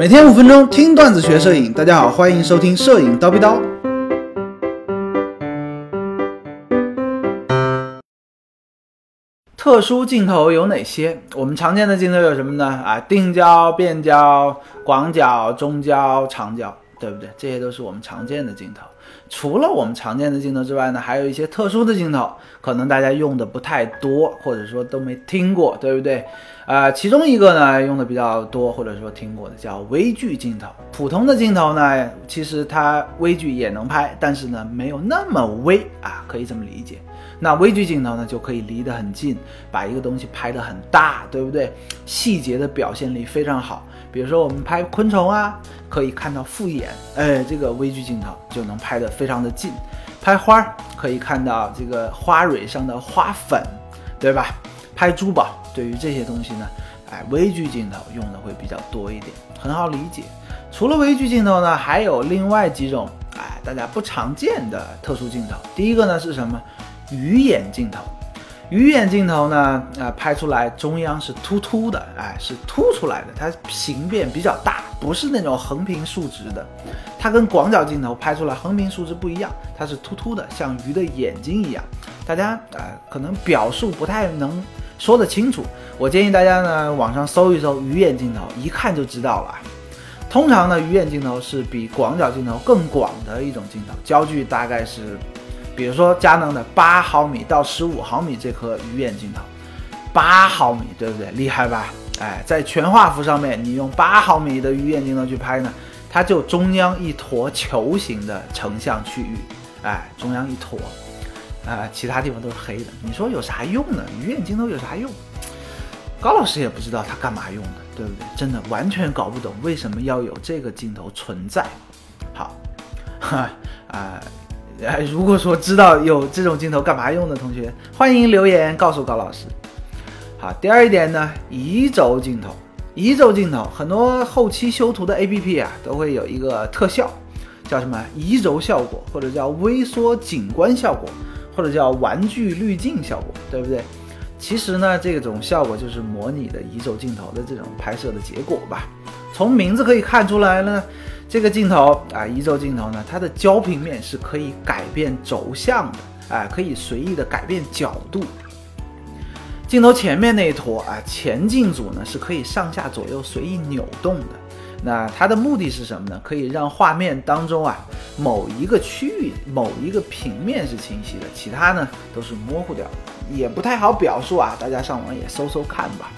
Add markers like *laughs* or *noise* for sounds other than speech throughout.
每天五分钟听段子学摄影，大家好，欢迎收听摄影叨逼叨。特殊镜头有哪些？我们常见的镜头有什么呢？啊，定焦、变焦、广角、中焦、长焦，对不对？这些都是我们常见的镜头。除了我们常见的镜头之外呢，还有一些特殊的镜头，可能大家用的不太多，或者说都没听过，对不对？啊，其中一个呢用的比较多，或者说听过的叫微距镜头。普通的镜头呢，其实它微距也能拍，但是呢没有那么微啊，可以这么理解。那微距镜头呢，就可以离得很近，把一个东西拍得很大，对不对？细节的表现力非常好。比如说我们拍昆虫啊，可以看到复眼，哎，这个微距镜头就能拍得非常的近。拍花儿可以看到这个花蕊上的花粉，对吧？拍珠宝，对于这些东西呢，哎，微距镜头用的会比较多一点，很好理解。除了微距镜头呢，还有另外几种，哎，大家不常见的特殊镜头。第一个呢是什么？鱼眼镜头。鱼眼镜头呢，啊，拍出来中央是突突的，哎，是凸出来的，它形变比较大，不是那种横平竖直的。它跟广角镜头拍出来横平竖直不一样，它是突突的，像鱼的眼睛一样。大家啊，可能表述不太能说得清楚。我建议大家呢，网上搜一搜鱼眼镜头，一看就知道了。通常呢，鱼眼镜头是比广角镜头更广的一种镜头，焦距大概是。比如说佳能的八毫米到十五毫米这颗鱼眼镜头，八毫米对不对？厉害吧？哎，在全画幅上面，你用八毫米的鱼眼镜头去拍呢，它就中央一坨球形的成像区域，哎，中央一坨，啊，其他地方都是黑的。你说有啥用呢？鱼眼镜头有啥用？高老师也不知道它干嘛用的，对不对？真的完全搞不懂为什么要有这个镜头存在。好，哈 *laughs* 啊。如果说知道有这种镜头干嘛用的同学，欢迎留言告诉高老师。好，第二点呢，移轴镜头，移轴镜头很多后期修图的 APP 啊，都会有一个特效，叫什么移轴效果，或者叫微缩景观效果，或者叫玩具滤镜效果，对不对？其实呢，这种效果就是模拟的移轴镜头的这种拍摄的结果吧。从名字可以看出来呢。这个镜头啊，移轴镜头呢，它的焦平面是可以改变轴向的，哎，可以随意的改变角度。镜头前面那一坨啊，前镜组呢是可以上下左右随意扭动的。那它的目的是什么呢？可以让画面当中啊某一个区域、某一个平面是清晰的，其他呢都是模糊掉的，也不太好表述啊。大家上网也搜搜看吧。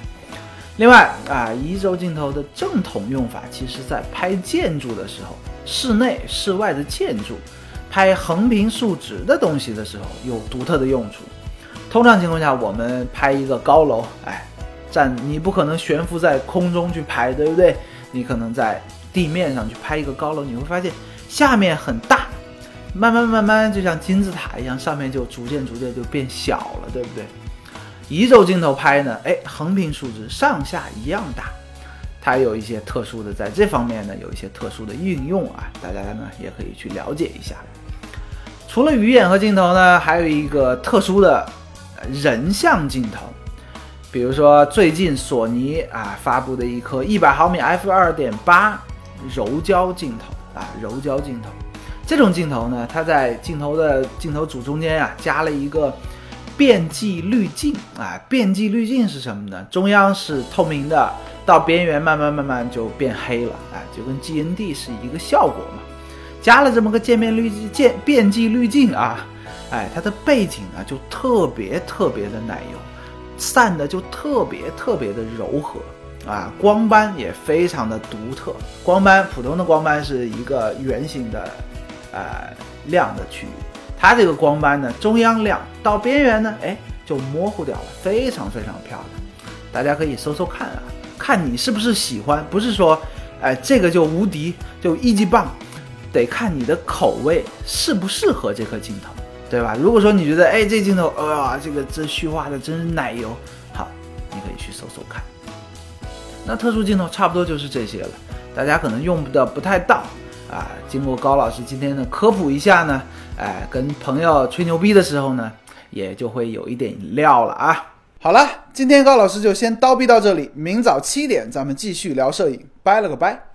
另外啊，移轴镜头的正统用法，其实在拍建筑的时候，室内、室外的建筑，拍横平竖直的东西的时候，有独特的用处。通常情况下，我们拍一个高楼，哎，站你不可能悬浮在空中去拍，对不对？你可能在地面上去拍一个高楼，你会发现下面很大，慢慢慢慢就像金字塔一样，上面就逐渐逐渐就变小了，对不对？移轴镜头拍呢，哎，横平竖直，上下一样大，它有一些特殊的，在这方面呢，有一些特殊的运用啊，大家呢也可以去了解一下。除了鱼眼和镜头呢，还有一个特殊的人像镜头，比如说最近索尼啊发布的一颗一百毫米 f 二点八柔焦镜头啊，柔焦镜头，这种镜头呢，它在镜头的镜头组中间呀加了一个。变迹滤镜啊，变迹滤镜是什么呢？中央是透明的，到边缘慢慢慢慢就变黑了，哎，就跟 GND 是一个效果嘛。加了这么个渐变滤镜，渐变迹滤镜啊，哎，它的背景啊就特别特别的奶油，散的就特别特别的柔和啊，光斑也非常的独特。光斑普通的光斑是一个圆形的，呃，亮的区域。它这个光斑呢，中央亮，到边缘呢，哎，就模糊掉了，非常非常漂亮。大家可以搜搜看啊，看你是不是喜欢，不是说，哎，这个就无敌，就一级棒，得看你的口味适不适合这颗镜头，对吧？如果说你觉得，哎，这镜头，哇，这个这虚化的真是奶油，好，你可以去搜搜看。那特殊镜头差不多就是这些了，大家可能用的不太到。啊，经过高老师今天的科普一下呢，哎，跟朋友吹牛逼的时候呢，也就会有一点料了啊。好了，今天高老师就先叨逼到这里，明早七点咱们继续聊摄影，拜了个拜。